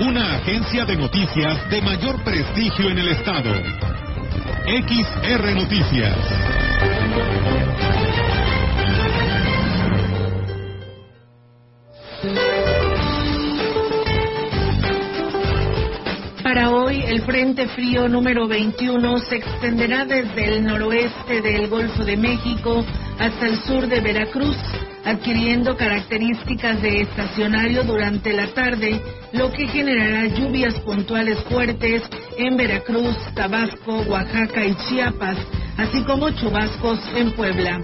Una agencia de noticias de mayor prestigio en el estado. XR Noticias. Para hoy, el Frente Frío número 21 se extenderá desde el noroeste del Golfo de México hasta el sur de Veracruz, adquiriendo características de estacionario durante la tarde, lo que generará lluvias puntuales fuertes en Veracruz, Tabasco, Oaxaca y Chiapas, así como chubascos en Puebla.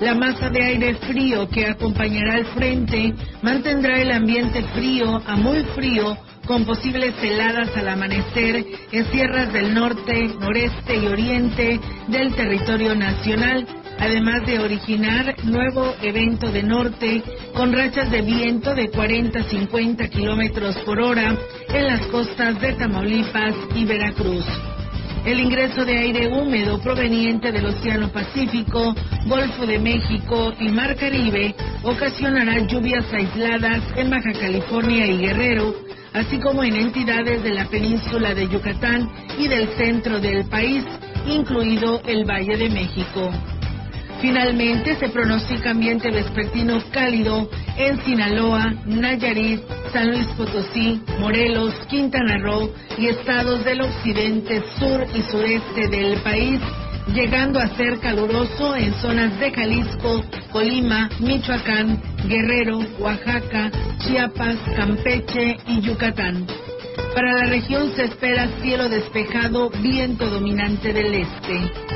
La masa de aire frío que acompañará al frente mantendrá el ambiente frío a muy frío con posibles heladas al amanecer en sierras del norte, noreste y oriente del territorio nacional, además de originar nuevo evento de norte con rachas de viento de 40 a 50 kilómetros por hora en las costas de Tamaulipas y Veracruz. El ingreso de aire húmedo proveniente del Océano Pacífico, Golfo de México y Mar Caribe ocasionará lluvias aisladas en Baja California y Guerrero, así como en entidades de la península de Yucatán y del centro del país, incluido el Valle de México. Finalmente, se pronostica ambiente vespertino cálido en Sinaloa, Nayarit, San Luis Potosí, Morelos, Quintana Roo y estados del occidente, sur y sureste del país, llegando a ser caluroso en zonas de Jalisco, Colima, Michoacán, Guerrero, Oaxaca, Chiapas, Campeche y Yucatán. Para la región se espera cielo despejado, viento dominante del este.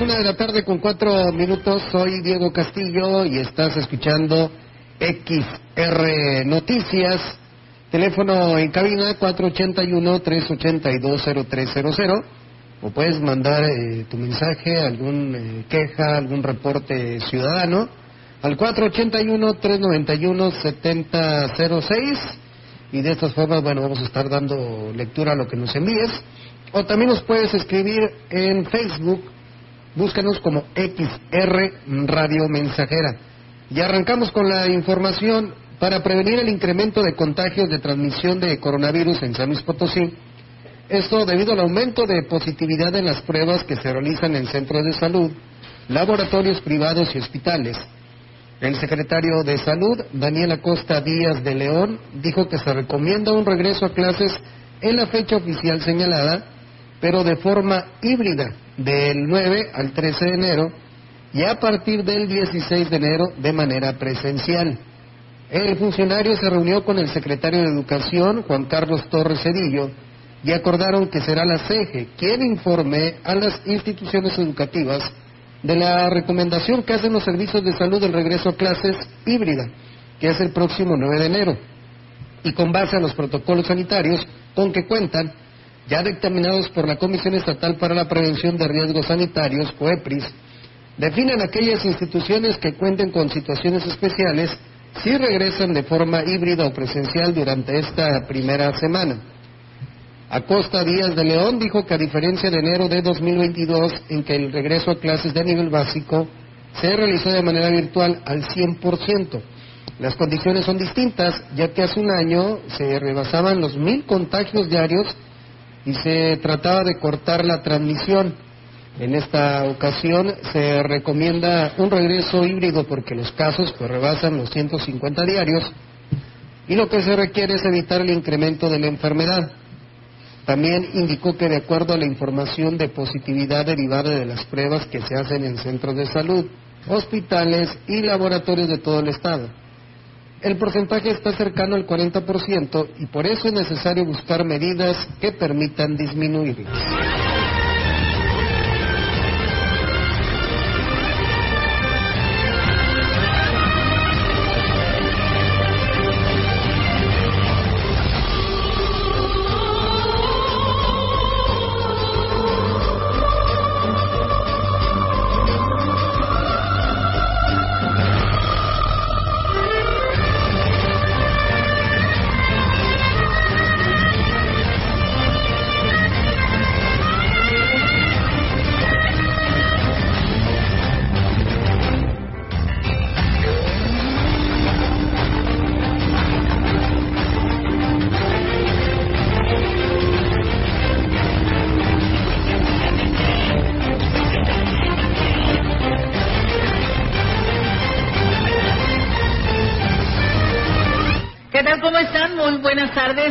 Una de la tarde con cuatro minutos. Soy Diego Castillo y estás escuchando XR Noticias. Teléfono en cabina 481-382-0300. O puedes mandar eh, tu mensaje, algún eh, queja, algún reporte ciudadano al 481-391-7006. Y de estas formas, bueno, vamos a estar dando lectura a lo que nos envíes. O también nos puedes escribir en Facebook Búscanos como XR Radio Mensajera. Y arrancamos con la información para prevenir el incremento de contagios de transmisión de coronavirus en San Luis Potosí. Esto debido al aumento de positividad en las pruebas que se realizan en centros de salud, laboratorios privados y hospitales. El secretario de Salud, Daniel Acosta Díaz de León, dijo que se recomienda un regreso a clases en la fecha oficial señalada, pero de forma híbrida, del 9 al 13 de enero y a partir del 16 de enero de manera presencial. El funcionario se reunió con el secretario de Educación, Juan Carlos Torres Cedillo, y acordaron que será la CEGE quien informe a las instituciones educativas de la recomendación que hacen los servicios de salud del regreso a clases híbrida, que es el próximo 9 de enero, y con base a los protocolos sanitarios con que cuentan ya dictaminados por la Comisión Estatal para la Prevención de Riesgos Sanitarios, COEPRIS, definen aquellas instituciones que cuenten con situaciones especiales si regresan de forma híbrida o presencial durante esta primera semana. Acosta Díaz de León dijo que a diferencia de enero de 2022, en que el regreso a clases de nivel básico se realizó de manera virtual al 100%, las condiciones son distintas, ya que hace un año se rebasaban los mil contagios diarios y se trataba de cortar la transmisión. En esta ocasión se recomienda un regreso híbrido porque los casos pues, rebasan los 150 diarios y lo que se requiere es evitar el incremento de la enfermedad. También indicó que de acuerdo a la información de positividad derivada de las pruebas que se hacen en centros de salud, hospitales y laboratorios de todo el Estado, el porcentaje está cercano al 40% y por eso es necesario buscar medidas que permitan disminuirlas.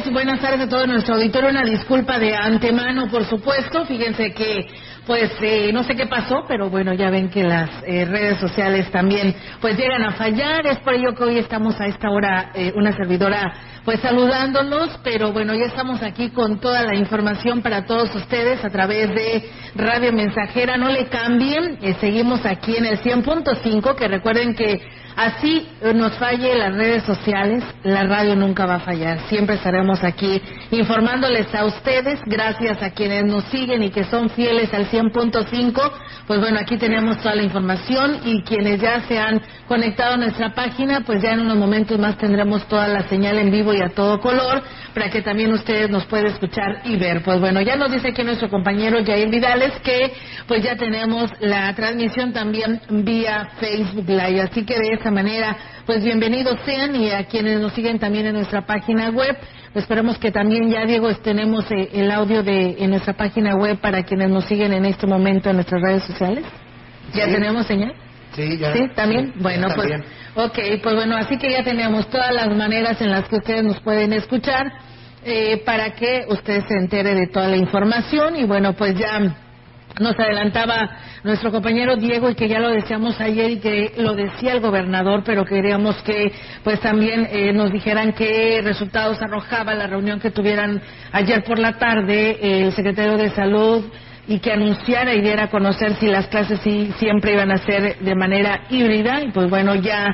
Buenas tardes a todo nuestro auditorio. Una disculpa de antemano, por supuesto. Fíjense que, pues, eh, no sé qué pasó, pero bueno, ya ven que las eh, redes sociales también, pues, llegan a fallar. Es por ello que hoy estamos a esta hora, eh, una servidora, pues, saludándolos. Pero bueno, ya estamos aquí con toda la información para todos ustedes a través de Radio Mensajera. No le cambien. seguimos aquí en el 100.5, que recuerden que Así nos falle las redes sociales, la radio nunca va a fallar. Siempre estaremos aquí informándoles a ustedes, gracias a quienes nos siguen y que son fieles al 100.5. Pues bueno, aquí tenemos toda la información y quienes ya se han conectado a nuestra página, pues ya en unos momentos más tendremos toda la señal en vivo y a todo color para que también ustedes nos puedan escuchar y ver. Pues bueno, ya nos dice aquí nuestro compañero Jair Vidales que pues ya tenemos la transmisión también vía Facebook Live. Así que de esa manera, pues bienvenidos sean y a quienes nos siguen también en nuestra página web. Esperemos que también ya, Diego, tenemos eh, el audio de, en nuestra página web para quienes nos siguen en este momento en nuestras redes sociales. ¿Ya tenemos señal? Sí, ya. ¿Sí? ¿También? bueno, pues. Ok, pues bueno, así que ya tenemos todas las maneras en las que ustedes nos pueden escuchar eh, para que usted se entere de toda la información y bueno, pues ya nos adelantaba nuestro compañero Diego y que ya lo decíamos ayer y que lo decía el gobernador, pero queríamos que pues también eh, nos dijeran qué resultados arrojaba la reunión que tuvieran ayer por la tarde el secretario de Salud y que anunciara y diera a conocer si las clases sí, siempre iban a ser de manera híbrida. Y pues bueno ya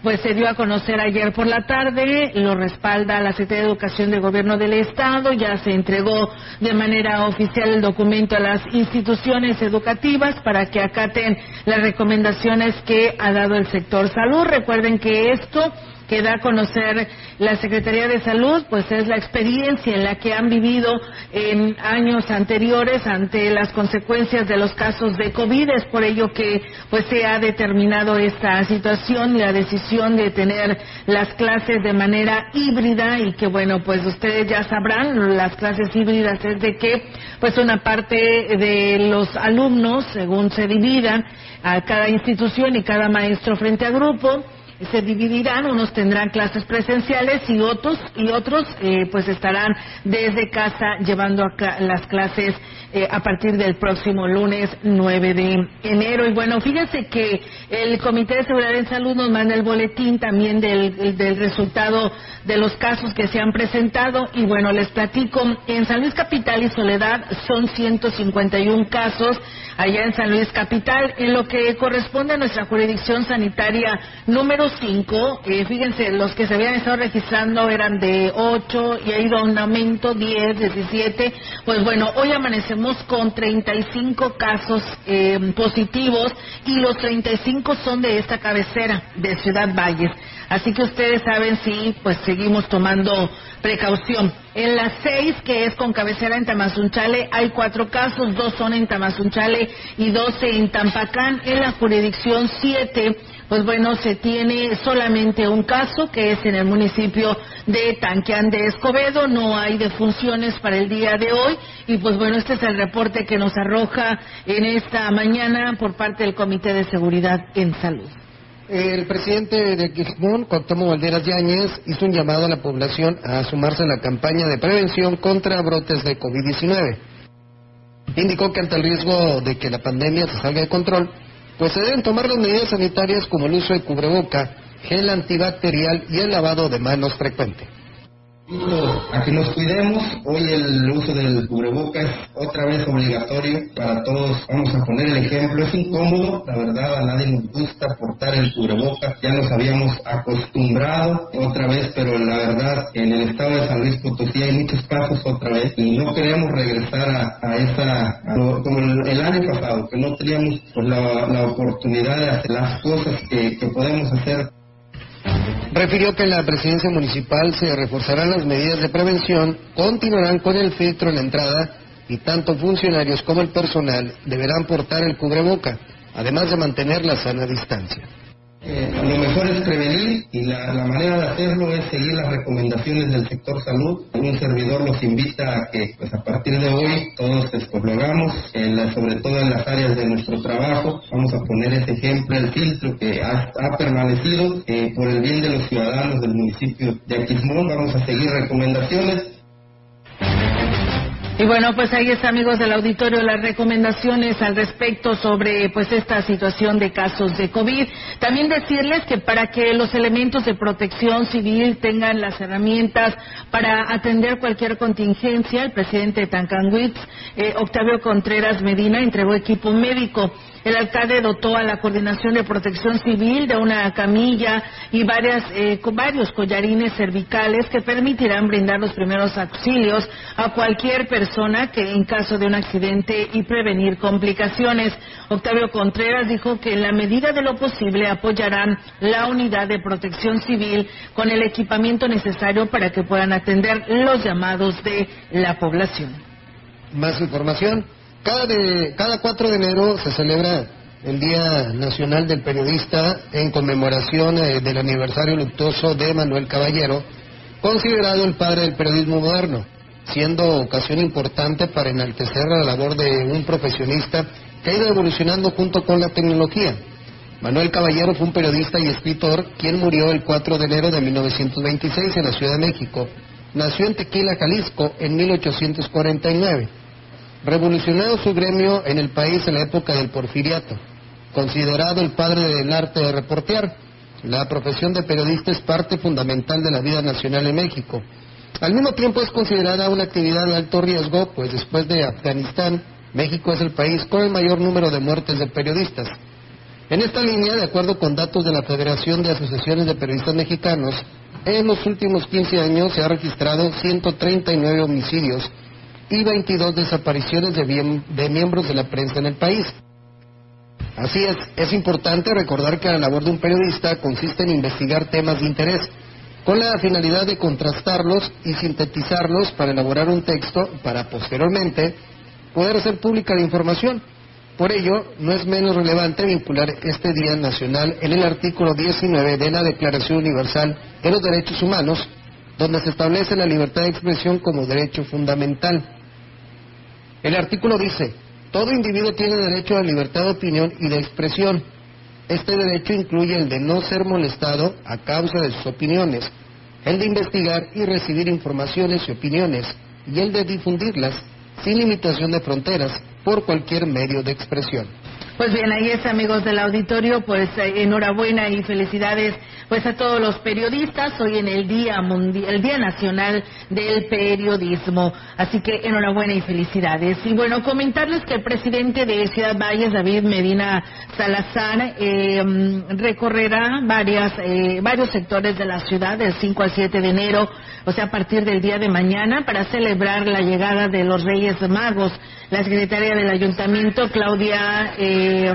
pues se dio a conocer ayer por la tarde lo respalda la Secretaría de Educación del Gobierno del Estado ya se entregó de manera oficial el documento a las instituciones educativas para que acaten las recomendaciones que ha dado el sector salud. Recuerden que esto que da a conocer la Secretaría de Salud, pues es la experiencia en la que han vivido en años anteriores ante las consecuencias de los casos de COVID. Es por ello que pues se ha determinado esta situación y la decisión de tener las clases de manera híbrida y que bueno, pues ustedes ya sabrán, las clases híbridas es de que pues una parte de los alumnos, según se dividan a cada institución y cada maestro frente a grupo, se dividirán, unos tendrán clases presenciales y otros y otros eh, pues estarán desde casa llevando a las clases eh, a partir del próximo lunes 9 de enero. Y bueno, fíjense que el Comité de Seguridad en Salud nos manda el boletín también del, del resultado de los casos que se han presentado y bueno, les platico, en San Luis Capital y Soledad son 151 casos allá en San Luis Capital, en lo que corresponde a nuestra jurisdicción sanitaria número cinco. Eh, fíjense, los que se habían estado registrando eran de ocho y ha ido a un aumento, diez, diecisiete. Pues bueno, hoy amanecemos con 35 casos eh, positivos y los 35 son de esta cabecera de Ciudad Valles. Así que ustedes saben si pues seguimos tomando precaución. En las seis, que es con cabecera en Tamazunchale, hay cuatro casos, dos son en Tamazunchale y doce en Tampacán. En la jurisdicción siete, pues bueno, se tiene solamente un caso, que es en el municipio de Tanquián de Escobedo. No hay defunciones para el día de hoy. Y pues bueno, este es el reporte que nos arroja en esta mañana por parte del Comité de Seguridad en Salud. El presidente de Quismón, Cuauhtémoc Valderas Yáñez, hizo un llamado a la población a sumarse a la campaña de prevención contra brotes de COVID-19. Indicó que ante el riesgo de que la pandemia se salga de control, pues se deben tomar las medidas sanitarias como el uso de cubreboca, gel antibacterial y el lavado de manos frecuente a que nos cuidemos. Hoy el uso del cubrebocas otra vez obligatorio para todos. Vamos a poner el ejemplo. Es incómodo, la verdad, a nadie nos gusta portar el cubrebocas. Ya nos habíamos acostumbrado otra vez, pero la verdad, en el estado de San Luis Potosí hay muchos casos otra vez y no queremos regresar a, esa, como el, año pasado, que no teníamos pues, la, oportunidad de hacer las cosas que podemos hacer refirió que en la presidencia municipal se reforzarán las medidas de prevención, continuarán con el filtro en la entrada y tanto funcionarios como el personal deberán portar el cubreboca, además de mantener la sana distancia. Eh, lo mejor es prevenir y la, manera de hacerlo es seguir las recomendaciones del sector salud. Un servidor los invita a que pues, a partir de hoy todos pues, lo hagamos, sobre todo en las áreas de nuestro trabajo. Vamos a poner este ejemplo, el filtro que ha, permanecido eh, por el bien de los ciudadanos del municipio de Aquismón. Vamos a seguir recomendaciones y bueno, pues ahí está, amigos del auditorio, las recomendaciones al respecto sobre pues esta situación de casos de COVID. También decirles que para que los elementos de protección civil tengan las herramientas para atender cualquier contingencia, el presidente de Tancanwitz, eh, Octavio Contreras Medina, entregó equipo médico. El alcalde dotó a la Coordinación de Protección Civil de una camilla y varias, eh, varios collarines cervicales que permitirán brindar los primeros auxilios a cualquier persona que en caso de un accidente y prevenir complicaciones. Octavio Contreras dijo que en la medida de lo posible apoyarán la unidad de protección civil con el equipamiento necesario para que puedan atender los llamados de la población. Más información. Cada, de, cada 4 de enero se celebra el Día Nacional del Periodista en conmemoración eh, del aniversario luctuoso de Manuel Caballero, considerado el padre del periodismo moderno, siendo ocasión importante para enaltecer la labor de un profesionista que ha ido evolucionando junto con la tecnología. Manuel Caballero fue un periodista y escritor quien murió el 4 de enero de 1926 en la Ciudad de México. Nació en Tequila, Jalisco, en 1849 revolucionado su gremio en el país en la época del porfiriato, considerado el padre del arte de reportear. La profesión de periodista es parte fundamental de la vida nacional en México. Al mismo tiempo es considerada una actividad de alto riesgo, pues después de Afganistán, México es el país con el mayor número de muertes de periodistas. En esta línea, de acuerdo con datos de la Federación de Asociaciones de Periodistas Mexicanos, en los últimos 15 años se han registrado 139 homicidios y 22 desapariciones de, miembros de la prensa en el país. Así es, es importante recordar que la labor de un periodista consiste en investigar temas de interés, con la finalidad de contrastarlos y sintetizarlos para elaborar un texto para posteriormente poder hacer pública la información. Por ello, no es menos relevante vincular este Día Nacional en el artículo 19 de la Declaración Universal de los Derechos Humanos, donde se establece la libertad de expresión como derecho fundamental. El artículo dice, todo individuo tiene derecho a la libertad de opinión y de expresión. Este derecho incluye el de no ser molestado a causa de sus opiniones, el de investigar y recibir informaciones y opiniones, y el de difundirlas sin limitación de fronteras por cualquier medio de expresión. Pues bien, ahí es amigos del auditorio, pues eh, enhorabuena y felicidades pues a todos los periodistas hoy en el Día Mundial, el Día Nacional del Periodismo. Así que enhorabuena y felicidades. Y bueno, comentarles que el presidente de Ciudad Valles, David Medina Salazar, eh, recorrerá varias, eh, varios sectores de la ciudad del 5 al 7 de enero, o sea, a partir del día de mañana, para celebrar la llegada de los Reyes Magos. La secretaria del Ayuntamiento, Claudia eh,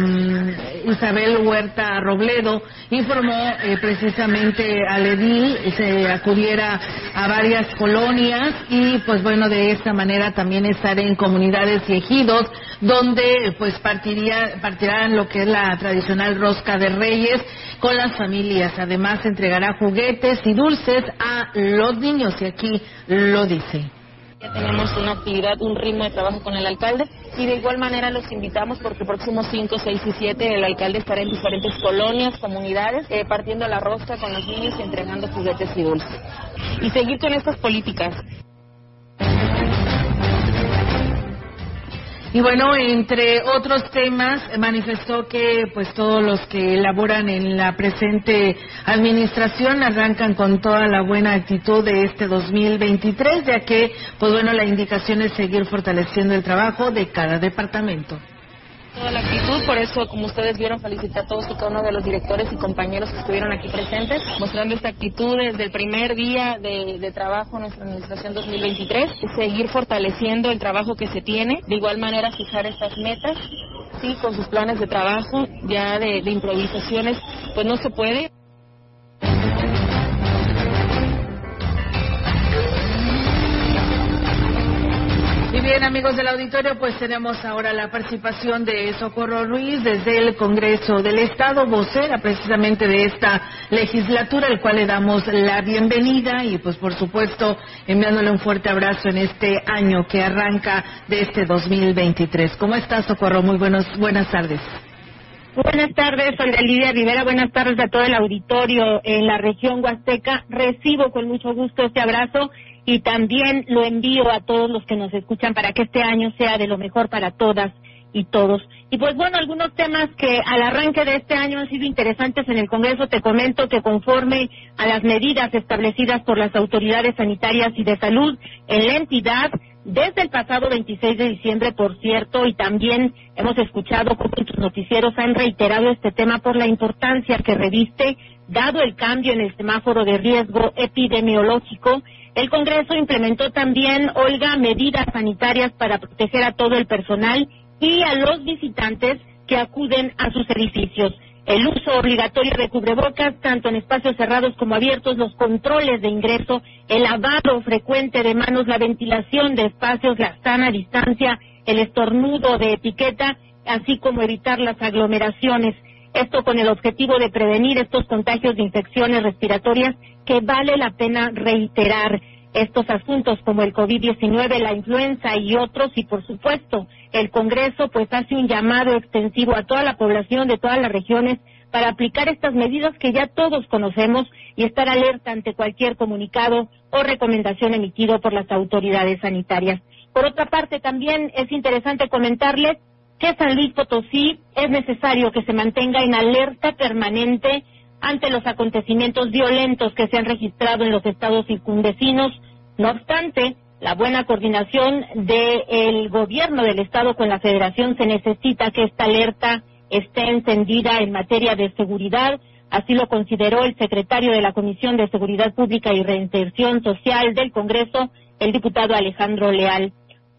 Isabel Huerta Robledo, informó eh, precisamente al edil se acudiera a varias colonias y pues bueno, de esta manera también estar en comunidades y ejidos donde pues partiría, partirán lo que es la tradicional rosca de reyes con las familias. Además entregará juguetes y dulces a los niños y aquí lo dice. Ya tenemos una actividad, un ritmo de trabajo con el alcalde y de igual manera los invitamos porque próximos 5, 6 y 7 el alcalde estará en diferentes colonias, comunidades, eh, partiendo la rosca con los niños y entregando juguetes y dulces. Y seguir con estas políticas. Y bueno, entre otros temas, manifestó que pues todos los que elaboran en la presente administración arrancan con toda la buena actitud de este 2023, ya que pues bueno, la indicación es seguir fortaleciendo el trabajo de cada departamento toda la actitud, por eso, como ustedes vieron, felicité a todos y cada uno de los directores y compañeros que estuvieron aquí presentes, mostrando esta actitud desde el primer día de, trabajo en nuestra administración 2023, seguir fortaleciendo el trabajo que se tiene, de igual manera fijar estas metas, sí, con sus planes de trabajo, ya de improvisaciones, pues no se puede. Bien, amigos del auditorio, pues tenemos ahora la participación de Socorro Ruiz desde el Congreso del Estado, vocera precisamente de esta legislatura, al cual le damos la bienvenida y pues por supuesto enviándole un fuerte abrazo en este año que arranca de este 2023. ¿Cómo estás, Socorro? Muy buenos, buenas tardes. Buenas tardes, soy Lidia Rivera. Buenas tardes a todo el auditorio en la región Huasteca. Recibo con mucho gusto este abrazo y también lo envío a todos los que nos escuchan para que este año sea de lo mejor para todas y todos. Y pues bueno, algunos temas que al arranque de este año han sido interesantes en el Congreso, te comento que conforme a las medidas establecidas por las autoridades sanitarias y de salud en la entidad, desde el pasado 26 de diciembre, por cierto, y también hemos escuchado cómo tus noticieros han reiterado este tema por la importancia que reviste, dado el cambio en el semáforo de riesgo epidemiológico el Congreso implementó también, Olga, medidas sanitarias para proteger a todo el personal y a los visitantes que acuden a sus edificios. El uso obligatorio de cubrebocas, tanto en espacios cerrados como abiertos, los controles de ingreso, el lavado frecuente de manos, la ventilación de espacios, la sana distancia, el estornudo de etiqueta, así como evitar las aglomeraciones. Esto con el objetivo de prevenir estos contagios de infecciones respiratorias que vale la pena reiterar estos asuntos como el COVID-19, la influenza y otros y por supuesto el Congreso pues hace un llamado extensivo a toda la población de todas las regiones para aplicar estas medidas que ya todos conocemos y estar alerta ante cualquier comunicado o recomendación emitido por las autoridades sanitarias. Por otra parte, también es interesante comentarles que San Luis Potosí es necesario que se mantenga en alerta permanente ante los acontecimientos violentos que se han registrado en los estados circundecinos. No obstante, la buena coordinación del gobierno del estado con la federación se necesita que esta alerta esté encendida en materia de seguridad. Así lo consideró el secretario de la Comisión de Seguridad Pública y Reinserción Social del Congreso, el diputado Alejandro Leal.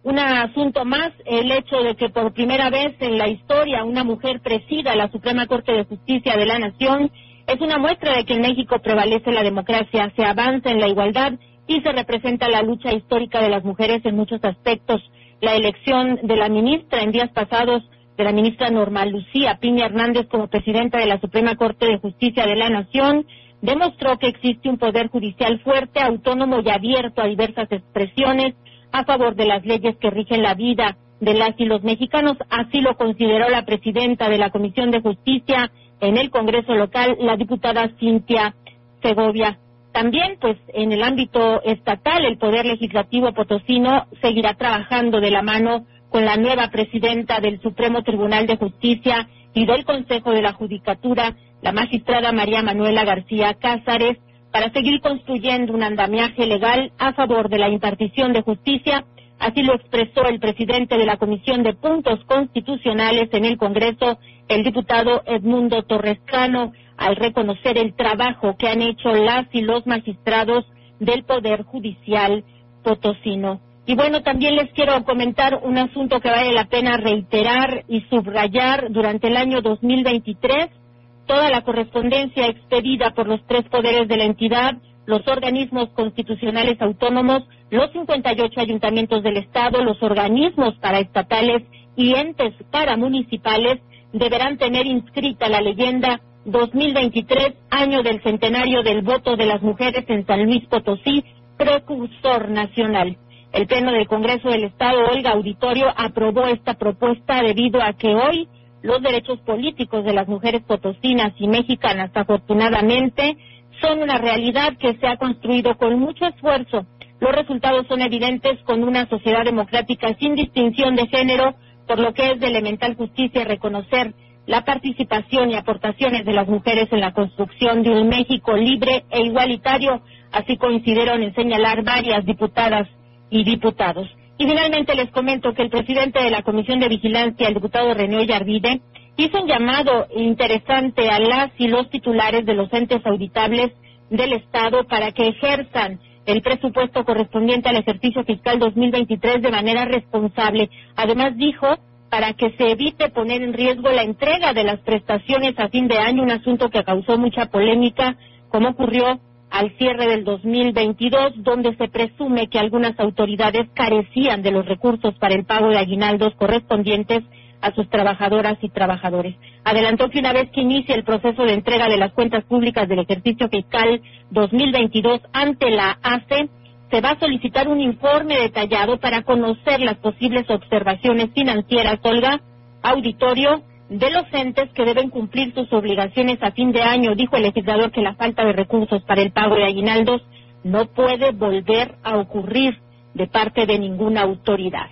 Un asunto más, el hecho de que por primera vez en la historia una mujer presida la Suprema Corte de Justicia de la Nación es una muestra de que en México prevalece la democracia, se avanza en la igualdad y se representa la lucha histórica de las mujeres en muchos aspectos. La elección de la ministra en días pasados, de la ministra Norma Lucía Piña Hernández como presidenta de la Suprema Corte de Justicia de la Nación, demostró que existe un poder judicial fuerte, autónomo y abierto a diversas expresiones, a favor de las leyes que rigen la vida de las y los mexicanos. Así lo consideró la presidenta de la Comisión de Justicia en el Congreso local, la diputada Cintia Segovia. También, pues, en el ámbito estatal, el Poder Legislativo Potosino seguirá trabajando de la mano con la nueva presidenta del Supremo Tribunal de Justicia y del Consejo de la Judicatura, la magistrada María Manuela García Cázares, para seguir construyendo un andamiaje legal a favor de la impartición de justicia. Así lo expresó el presidente de la Comisión de Puntos Constitucionales en el Congreso, el diputado Edmundo Torrescano, al reconocer el trabajo que han hecho las y los magistrados del Poder Judicial potosino. Y bueno, también les quiero comentar un asunto que vale la pena reiterar y subrayar durante el año 2023. Toda la correspondencia expedida por los tres poderes de la entidad, los organismos constitucionales autónomos, los 58 ayuntamientos del Estado, los organismos paraestatales y entes paramunicipales deberán tener inscrita la leyenda 2023, año del centenario del voto de las mujeres en San Luis Potosí, precursor nacional. El Pleno del Congreso del Estado, Olga Auditorio, aprobó esta propuesta debido a que hoy los derechos políticos de las mujeres potosinas y mexicanas, afortunadamente, son una realidad que se ha construido con mucho esfuerzo. Los resultados son evidentes con una sociedad democrática sin distinción de género, por lo que es de elemental justicia reconocer la participación y aportaciones de las mujeres en la construcción de un México libre e igualitario, así coincidieron en señalar varias diputadas y diputados. Y finalmente les comento que el presidente de la Comisión de Vigilancia, el diputado René Yarvide, hizo un llamado interesante a las y los titulares de los entes auditables del Estado para que ejerzan el presupuesto correspondiente al ejercicio fiscal 2023 de manera responsable. Además dijo para que se evite poner en riesgo la entrega de las prestaciones a fin de año, un asunto que causó mucha polémica, como ocurrió al cierre del 2022, donde se presume que algunas autoridades carecían de los recursos para el pago de aguinaldos correspondientes a sus trabajadoras y trabajadores. Adelantó que una vez que inicie el proceso de entrega de las cuentas públicas del ejercicio fiscal 2022 ante la ACE, se va a solicitar un informe detallado para conocer las posibles observaciones financieras, Olga, auditorio de los entes que deben cumplir sus obligaciones a fin de año. Dijo el legislador que la falta de recursos para el pago de aguinaldos no puede volver a ocurrir de parte de ninguna autoridad.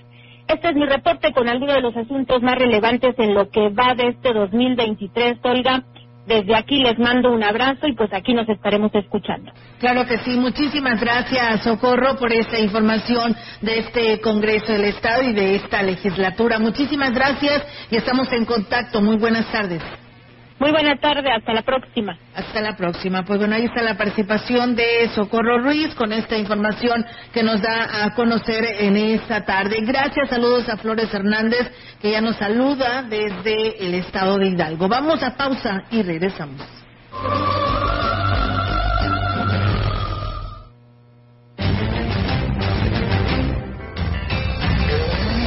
Este es mi reporte con algunos de los asuntos más relevantes en lo que va de este 2023, Olga. Desde aquí les mando un abrazo y pues aquí nos estaremos escuchando. Claro que sí, muchísimas gracias Socorro por esta información de este Congreso del Estado y de esta legislatura. Muchísimas gracias y estamos en contacto. Muy buenas tardes. Muy buena tarde, hasta la próxima. Hasta la próxima. Pues bueno, ahí está la participación de Socorro Ruiz con esta información que nos da a conocer en esta tarde. Gracias, saludos a Flores Hernández, que ya nos saluda desde el estado de Hidalgo. Vamos a pausa y regresamos.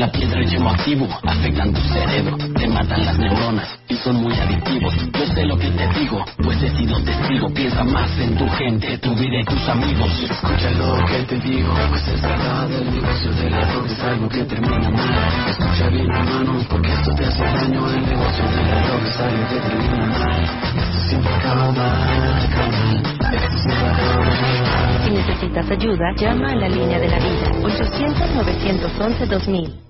La piedra es activo, afectan tu cerebro, te matan las neuronas y son muy adictivos. Yo sé lo que te digo, pues he sido testigo. Piensa más en tu gente, tu vida y tus amigos. Escucha lo que te digo, pues es verdad. El negocio de la droga es algo que termina mal. Escucha bien, hermano, porque esto te hace daño. El negocio de la droga es algo que termina mal. Esto siempre acaba mal, acaba mal. Esto siempre acaba mal. Si necesitas ayuda, llama a la línea de la vida 800-911-2000.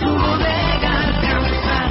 Tu bodega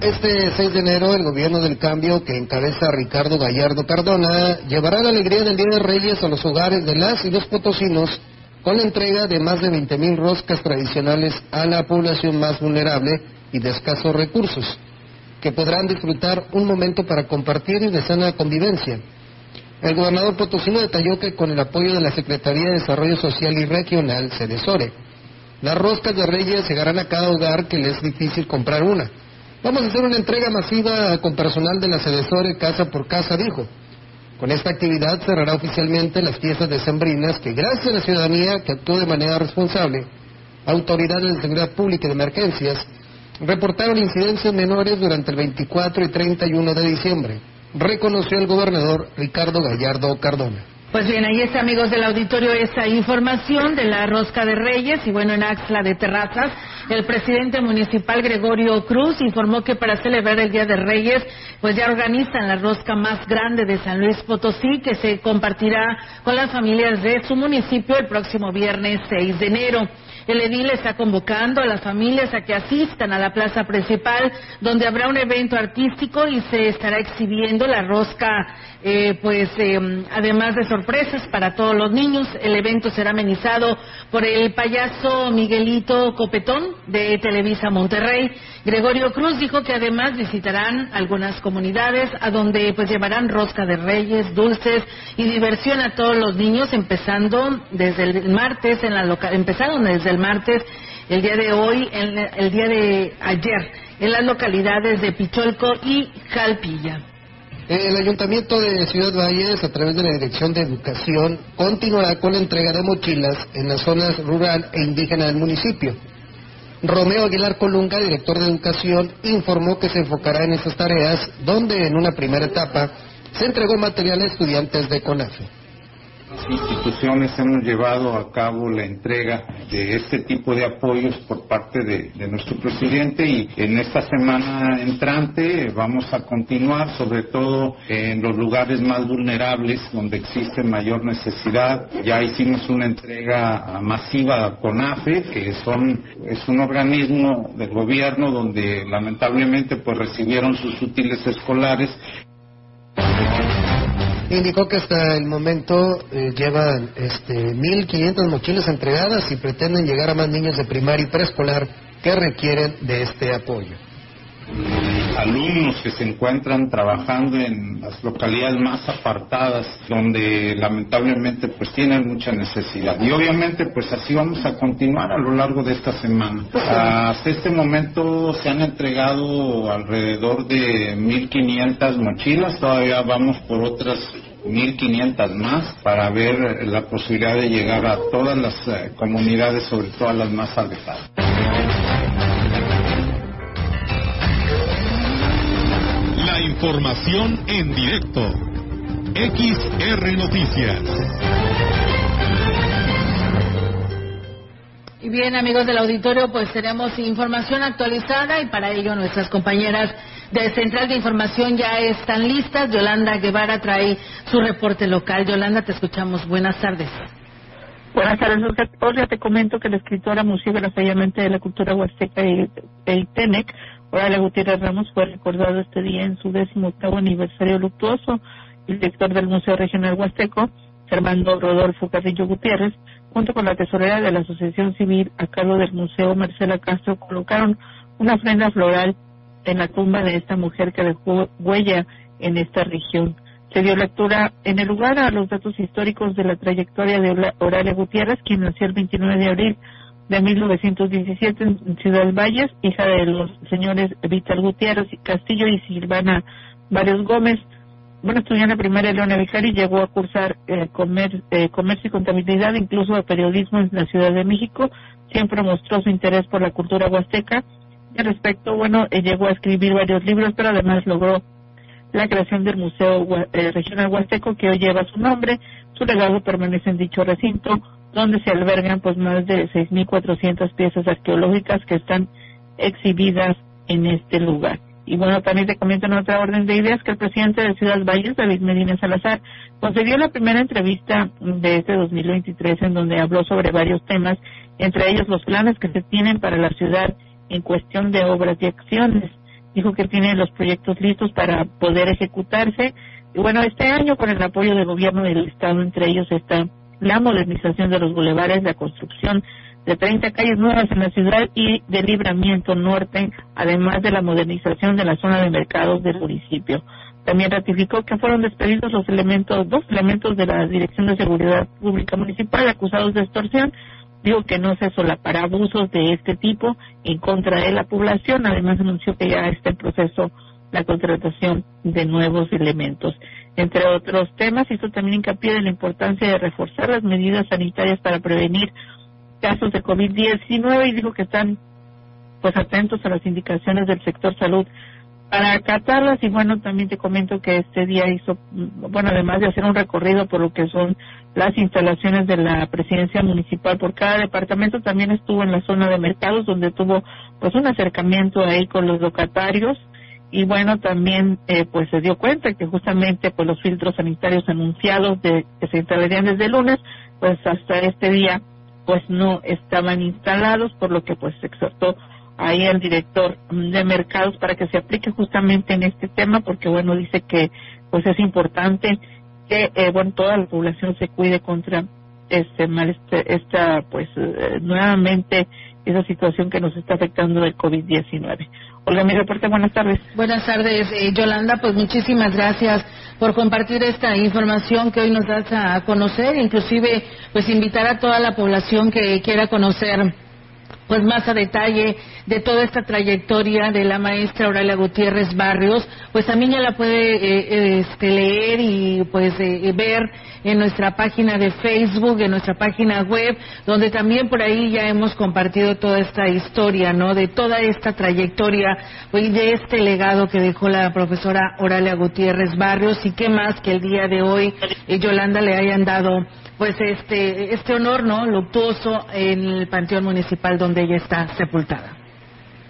Este 6 de enero, el gobierno del cambio que encabeza Ricardo Gallardo Cardona llevará la alegría del Día de Reyes a los hogares de las y los potosinos con la entrega de más de 20.000 roscas tradicionales a la población más vulnerable y de escasos recursos, que podrán disfrutar un momento para compartir y de sana convivencia. El gobernador potosino detalló que con el apoyo de la Secretaría de Desarrollo Social y Regional, SEDESORE, las roscas de Reyes llegarán a cada hogar que les es difícil comprar una. Vamos a hacer una entrega masiva con personal de la Sedesore casa por casa, dijo. Con esta actividad cerrará oficialmente las fiestas decembrinas que, gracias a la ciudadanía que actuó de manera responsable, autoridades de seguridad pública y de emergencias reportaron incidencias menores durante el 24 y 31 de diciembre, reconoció el gobernador Ricardo Gallardo Cardona. Pues bien, ahí está, amigos del auditorio, esa información de la Rosca de Reyes y bueno, en Axla de Terrazas, el presidente municipal Gregorio Cruz informó que para celebrar el Día de Reyes, pues ya organizan la rosca más grande de San Luis Potosí, que se compartirá con las familias de su municipio el próximo viernes 6 de enero. El edil está convocando a las familias a que asistan a la plaza principal, donde habrá un evento artístico y se estará exhibiendo la rosca, eh, pues em, además de sorpresas para todos los niños. El evento será amenizado por el payaso Miguelito Copetón de Televisa Monterrey. Gregorio Cruz dijo que además visitarán algunas comunidades a donde pues llevarán rosca de reyes, dulces y diversión a todos los niños, empezando desde el martes en la loca empezaron desde el martes, el día de hoy, el, el día de ayer, en las localidades de Picholco y Jalpilla. El Ayuntamiento de Ciudad Valles, a través de la Dirección de Educación, continuará con la entrega de mochilas en las zonas rural e indígena del municipio. Romeo Aguilar Colunga, director de Educación, informó que se enfocará en estas tareas, donde en una primera etapa se entregó material a estudiantes de CONAFE instituciones hemos llevado a cabo la entrega de este tipo de apoyos por parte de, nuestro presidente y en esta semana entrante vamos a continuar sobre todo en los lugares más vulnerables donde existe mayor necesidad. Ya hicimos una entrega masiva con AFE, que son, es un organismo del gobierno donde lamentablemente pues recibieron sus útiles escolares Indicó que hasta el momento eh, llevan este, 1.500 mochilas entregadas y pretenden llegar a más niños de primaria y preescolar que requieren de este apoyo. Alumnos que se encuentran trabajando en las localidades más apartadas, donde lamentablemente pues tienen mucha necesidad. Y obviamente pues así vamos a continuar a lo largo de esta semana. Hasta este momento se han entregado alrededor de 1.500 mochilas, todavía vamos por otras 1.500 más para ver la posibilidad de llegar a todas las eh, comunidades, sobre todo a las más alejadas. La información en directo. XR Noticias. Y bien, amigos del auditorio, pues tenemos información actualizada y para ello nuestras compañeras de Central de Información ya están listas. Yolanda Guevara trae su reporte local. Yolanda, te escuchamos. Buenas tardes. Buenas tardes, Olga. Te comento que la escritora musígrafo de la cultura huasteca y Tenec, Horalia Gutiérrez Ramos, fue recordado este día en su décimo octavo aniversario luctuoso. El director del Museo Regional Huasteco Servando Rodolfo Carrillo Gutiérrez, junto con la tesorera de la Asociación Civil a cargo del Museo Marcela Castro, colocaron una ofrenda floral en la tumba de esta mujer que dejó huella en esta región. Se dio lectura en el lugar a los datos históricos de la trayectoria de Oralia Gutiérrez, quien nació el 29 de abril de 1917 en Ciudad Valles, hija de los señores Víctor Gutiérrez Castillo y Silvana Varios Gómez. Bueno, estudió en la primaria Leona Vicari y llegó a cursar eh, eh, comercio y contabilidad, incluso a periodismo en la Ciudad de México. Siempre mostró su interés por la cultura huasteca. Al respecto, bueno, eh, llegó a escribir varios libros, pero además logró la creación del Museo Regional Huasteco, que hoy lleva su nombre. Su legado permanece en dicho recinto, donde se albergan pues más de 6.400 piezas arqueológicas que están exhibidas en este lugar. Y bueno, también te comento en otra orden de ideas que el presidente de Ciudad Valles, David Medina Salazar, concedió la primera entrevista de este 2023 en donde habló sobre varios temas, entre ellos los planes que se tienen para la ciudad en cuestión de obras y acciones. Dijo que tiene los proyectos listos para poder ejecutarse. Y bueno, este año con el apoyo del gobierno del Estado, entre ellos está la modernización de los bulevares, la construcción de 30 calles nuevas en la ciudad y de libramiento norte, además de la modernización de la zona de mercados del municipio. También ratificó que fueron despedidos los elementos, dos elementos de la Dirección de Seguridad Pública Municipal acusados de extorsión. Dijo que no se solapará abusos de este tipo en contra de la población. Además anunció que ya está en proceso la contratación de nuevos elementos. Entre otros temas, hizo también hincapié en la importancia de reforzar las medidas sanitarias para prevenir casos de COVID-19 y dijo que están pues atentos a las indicaciones del sector salud para acatarlas. Y bueno también te comento que este día hizo bueno además de hacer un recorrido por lo que son las instalaciones de la presidencia municipal por cada departamento también estuvo en la zona de mercados donde tuvo pues un acercamiento ahí con los locatarios y bueno también eh, pues se dio cuenta que justamente pues los filtros sanitarios anunciados de que se instalarían desde lunes pues hasta este día pues no estaban instalados, por lo que pues exhortó ahí el director de mercados para que se aplique justamente en este tema, porque bueno, dice que pues es importante que eh, bueno toda la población se cuide contra este mal, este, esta pues eh, nuevamente esa situación que nos está afectando del COVID-19. Olga, mi reporte, buenas tardes. Buenas tardes, eh, Yolanda, pues muchísimas gracias por compartir esta información que hoy nos das a conocer, inclusive pues invitar a toda la población que quiera conocer pues más a detalle de toda esta trayectoria de la maestra Aurora Gutiérrez Barrios, pues también ya la puede eh, eh, este, leer y pues eh, ver en nuestra página de Facebook, en nuestra página web, donde también por ahí ya hemos compartido toda esta historia, ¿no? De toda esta trayectoria y de este legado que dejó la profesora Oralia Gutiérrez Barrios y qué más que el día de hoy Yolanda le hayan dado pues este este honor no luctuoso en el panteón municipal donde ella está sepultada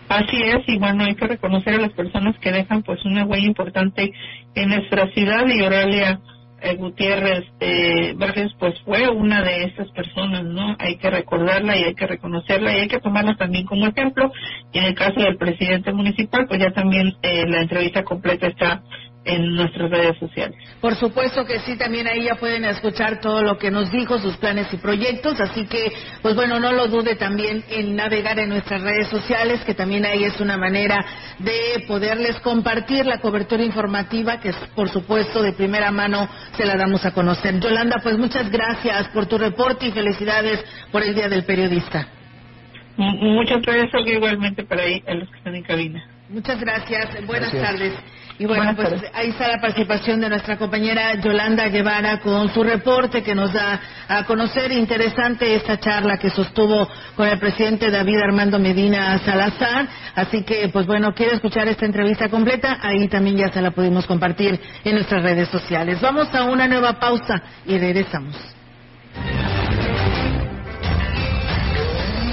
Así es, y bueno, hay que reconocer a las personas que dejan pues una huella importante en nuestra ciudad y Oralia eh, Gutiérrez eh, pues fue una de estas personas, ¿no? Hay que recordarla y hay que reconocerla y hay que tomarla también como ejemplo. Y en el caso del presidente municipal, pues ya también eh, la entrevista completa está en nuestras redes sociales. Por supuesto que sí, también ahí ya pueden escuchar todo lo que nos dijo, sus planes y proyectos, así que, pues bueno, no lo dude también en navegar en nuestras redes sociales, que también ahí es una manera de poderles compartir la cobertura informativa, que por supuesto de primera mano se la damos a conocer. Yolanda, pues muchas gracias por tu reporte y felicidades por el Día del Periodista. Muchas gracias, igualmente para ahí, a los que están en cabina. Muchas gracias, buenas tardes. Y bueno, pues ahí está la participación de nuestra compañera Yolanda Guevara con su reporte que nos da a conocer interesante esta charla que sostuvo con el presidente David Armando Medina Salazar. Así que, pues bueno, quiere escuchar esta entrevista completa, ahí también ya se la pudimos compartir en nuestras redes sociales. Vamos a una nueva pausa y regresamos.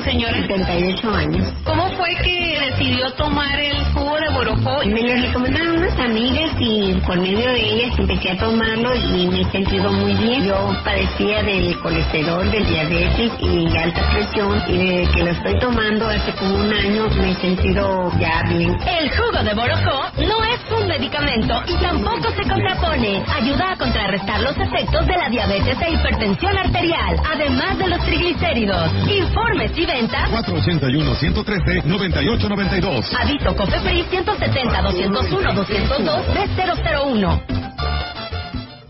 Usted, señora? 78 años. ¿Cómo fue que decidió tomar el jugo de borojó? Me lo recomendaron unas amigas y por medio de ellas empecé a tomarlo y me he sentido muy bien. Yo padecía del colesterol, del diabetes y alta presión y desde que lo estoy tomando hace como un año me he sentido ya bien. El jugo de Borojó no medicamento y tampoco se contrapone. Ayuda a contrarrestar los efectos de la diabetes e hipertensión arterial, además de los triglicéridos. Informes y ventas. 481-113-9892. Aviso COFEPRIS 170-201-202 B001.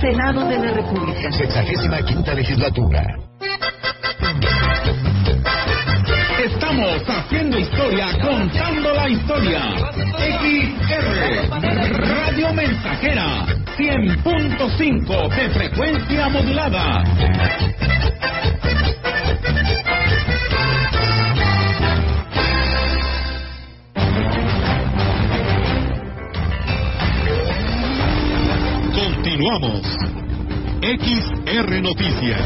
Senado de la República. Sexagésima quinta legislatura. Estamos haciendo historia, contando la historia. XR, Radio Mensajera, 100.5 de frecuencia modulada. Continuamos. XR Noticias.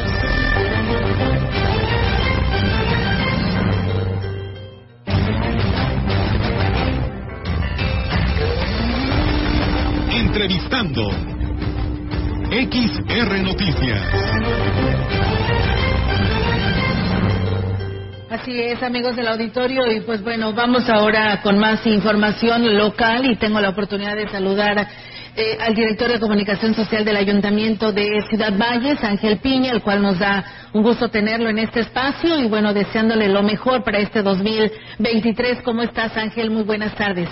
Entrevistando. XR Noticias. Así es, amigos del auditorio, y pues bueno, vamos ahora con más información local y tengo la oportunidad de saludar eh, al director de comunicación social del Ayuntamiento de Ciudad Valles, Ángel Piña, el cual nos da un gusto tenerlo en este espacio y bueno, deseándole lo mejor para este 2023. ¿Cómo estás, Ángel? Muy buenas tardes.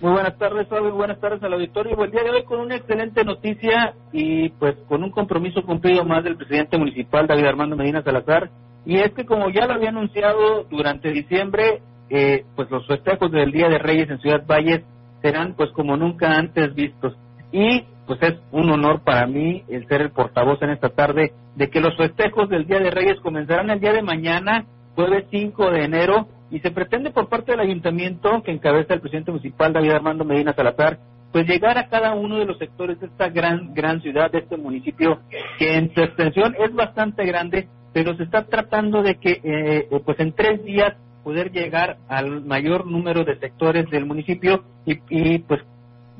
Muy buenas tardes, Fabio, y buenas tardes al auditorio. El día de hoy con una excelente noticia y pues con un compromiso cumplido más del presidente municipal, David Armando Medina Salazar, y es que como ya lo había anunciado durante diciembre, eh, pues los festejos del Día de Reyes en Ciudad Valles serán pues como nunca antes vistos. Y pues es un honor para mí el ser el portavoz en esta tarde de que los festejos del Día de Reyes comenzarán el día de mañana, jueves 5 de enero, y se pretende por parte del ayuntamiento que encabeza el presidente municipal David Armando Medina Salazar, pues llegar a cada uno de los sectores de esta gran gran ciudad, de este municipio, que en su extensión es bastante grande, pero se está tratando de que eh, pues en tres días poder llegar al mayor número de sectores del municipio y, y pues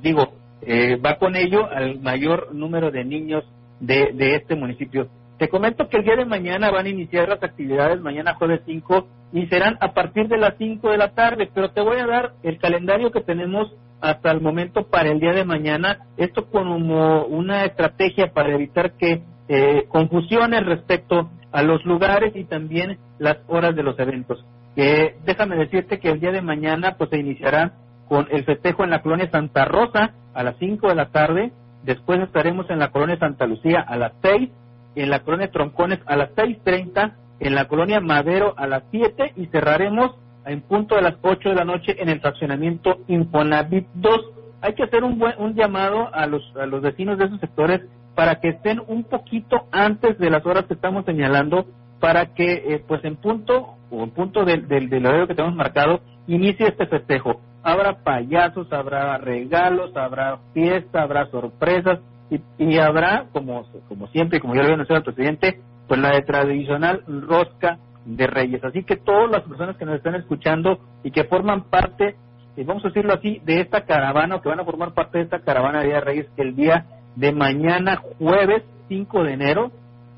digo, eh, va con ello al mayor número de niños de, de este municipio. Te comento que el día de mañana van a iniciar las actividades, mañana jueves 5, y serán a partir de las 5 de la tarde, pero te voy a dar el calendario que tenemos hasta el momento para el día de mañana, esto como una estrategia para evitar que eh, confusiones respecto a los lugares y también las horas de los eventos. Eh, déjame decirte que el día de mañana pues se iniciará con el festejo en la colonia Santa Rosa a las 5 de la tarde, después estaremos en la colonia Santa Lucía a las 6, en la colonia Troncones a las 6.30, en la colonia Madero a las 7 y cerraremos en punto de las 8 de la noche en el fraccionamiento Infonavit 2. Hay que hacer un, buen, un llamado a los, a los vecinos de esos sectores para que estén un poquito antes de las horas que estamos señalando para que eh, pues en punto o en punto del, del, horario que tenemos marcado inicie este festejo. habrá payasos, habrá regalos, habrá fiesta, habrá sorpresas y, y habrá, como, como siempre, como ya lo había anunciado el presidente, pues la de tradicional rosca de Reyes. Así que todas las personas que nos están escuchando y que forman parte, y vamos a decirlo así, de esta caravana o que van a formar parte de esta caravana de Día de Reyes el día de mañana, jueves 5 de enero,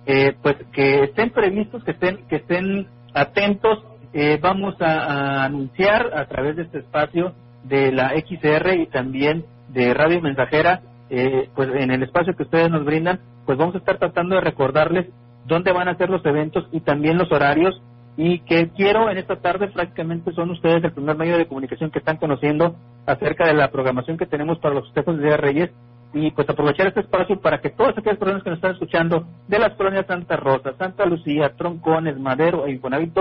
eh, pues que estén previstos, que estén, que estén atentos. Eh, vamos a, anunciar a través de este espacio de la XR y también de Radio Mensajera, eh, pues en el espacio que ustedes nos brindan, pues vamos a estar tratando de recordarles dónde van a ser los eventos y también los horarios y que quiero en esta tarde prácticamente son ustedes el primer medio de comunicación que están conociendo acerca de la programación que tenemos para los festejos de Reyes y pues aprovechar este espacio para que todas aquellas personas que nos están escuchando de las colonias Santa Rosa, Santa Lucía, Troncones, Madero e Infonavit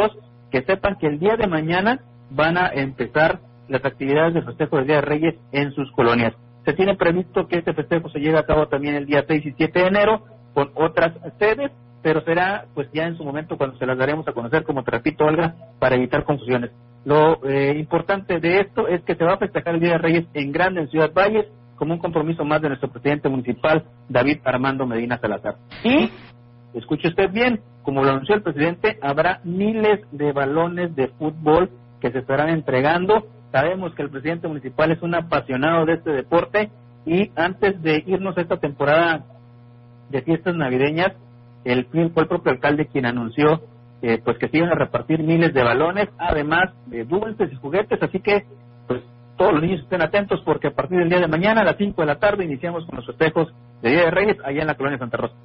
que sepan que el día de mañana van a empezar las actividades de festejo de Día de Reyes en sus colonias. Se tiene previsto que este festejo se lleve a cabo también el día 6 y 7 de enero con otras sedes pero será pues ya en su momento cuando se las daremos a conocer, como te repito, Olga, para evitar confusiones. Lo eh, importante de esto es que se va a festejar el Día de Reyes en grande en Ciudad Valles, como un compromiso más de nuestro presidente municipal, David Armando Medina Salazar. Y, escuche usted bien, como lo anunció el presidente, habrá miles de balones de fútbol que se estarán entregando. Sabemos que el presidente municipal es un apasionado de este deporte y antes de irnos a esta temporada de fiestas navideñas, el, fue el propio alcalde quien anunció eh, pues que se iban a repartir miles de balones, además de dulces y juguetes, así que pues todos los niños estén atentos porque a partir del día de mañana a las 5 de la tarde iniciamos con los festejos de Día de Reyes allá en la colonia Santa Rosa.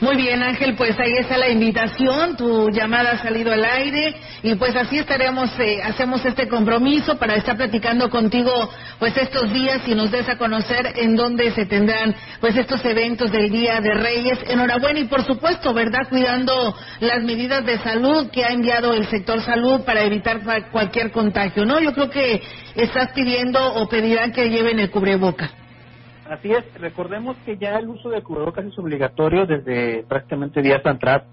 Muy bien, Ángel, pues ahí está la invitación, tu llamada ha salido al aire y pues así estaremos, eh, hacemos este compromiso para estar platicando contigo pues estos días y nos des a conocer en dónde se tendrán pues estos eventos del Día de Reyes. Enhorabuena y por supuesto, ¿verdad? Cuidando las medidas de salud que ha enviado el sector salud para evitar cualquier contagio, ¿no? Yo creo que estás pidiendo o pedirán que lleven el cubreboca. Así es, recordemos que ya el uso de cubrebocas es obligatorio desde prácticamente días atrás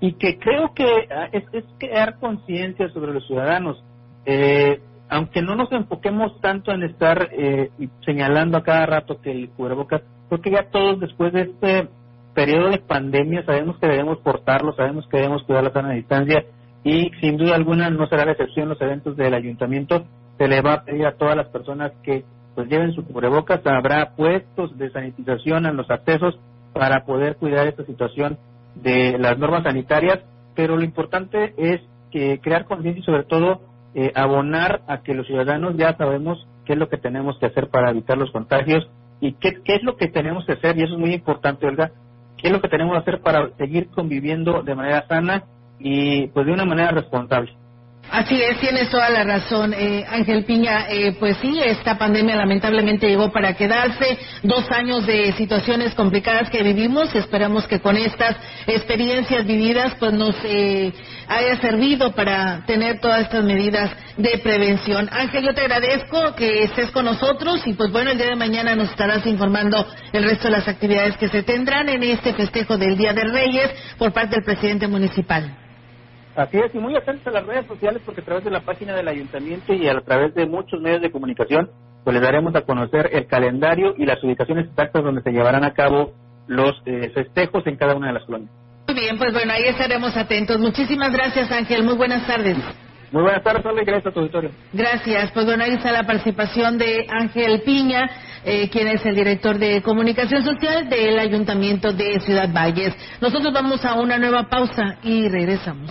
y que creo que ah, es, crear conciencia sobre los ciudadanos. Eh, aunque no nos enfoquemos tanto en estar eh, señalando a cada rato que el cubrebocas, porque ya todos después de este periodo de pandemia sabemos que debemos portarlo, sabemos que debemos cuidar la sana distancia y sin duda alguna no será la excepción los eventos del ayuntamiento. Se le va a pedir a todas las personas que pues lleven su cubrebocas, habrá puestos de sanitización en los accesos para poder cuidar esta situación de las normas sanitarias, pero lo importante es que crear conciencia y sobre todo eh, abonar a que los ciudadanos ya sabemos qué es lo que tenemos que hacer para evitar los contagios y qué, qué es lo que tenemos que hacer, y eso es muy importante, Olga, qué es lo que tenemos que hacer para seguir conviviendo de manera sana y pues de una manera responsable. Así es, tienes toda la razón, eh, Ángel Piña. Eh, pues sí, esta pandemia lamentablemente llegó para quedarse. Dos años de situaciones complicadas que vivimos. Esperamos que con estas experiencias vividas, pues nos eh, haya servido para tener todas estas medidas de prevención. Ángel, yo te agradezco que estés con nosotros y pues bueno, el día de mañana nos estarás informando el resto de las actividades que se tendrán en este festejo del Día de Reyes por parte del presidente municipal. Así es, y muy atentos a las redes sociales porque a través de la página del ayuntamiento y a través de muchos medios de comunicación, pues les daremos a conocer el calendario y las ubicaciones exactas donde se llevarán a cabo los eh, festejos en cada una de las colonias. Muy bien, pues bueno, ahí estaremos atentos. Muchísimas gracias, Ángel. Muy buenas tardes. Muy buenas tardes, y gracias a tu auditorio. Gracias. Pues bueno, ahí está la participación de Ángel Piña, eh, quien es el director de comunicación social del Ayuntamiento de Ciudad Valles. Nosotros vamos a una nueva pausa y regresamos.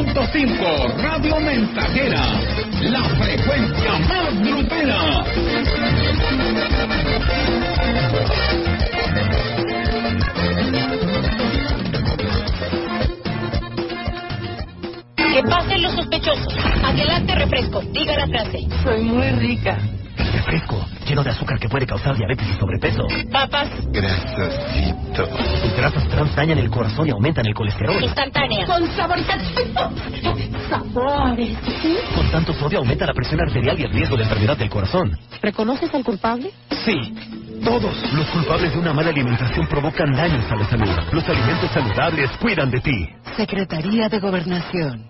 100.5 Radio Mensajera, la frecuencia más grupera. Que pasen los sospechosos. Adelante refresco. Diga la frase. Soy muy rica. Refresco, lleno de azúcar que puede causar diabetes y sobrepeso. Papas. Grasosito. Las grasas trans dañan el corazón y aumentan el colesterol. Instantánea. Con saborizantes. Sabores. Con tanto sodio aumenta la presión arterial y el riesgo de enfermedad del corazón. ¿Reconoces al culpable? Sí. Todos los culpables de una mala alimentación provocan daños a la salud. Los alimentos saludables cuidan de ti. Secretaría de Gobernación.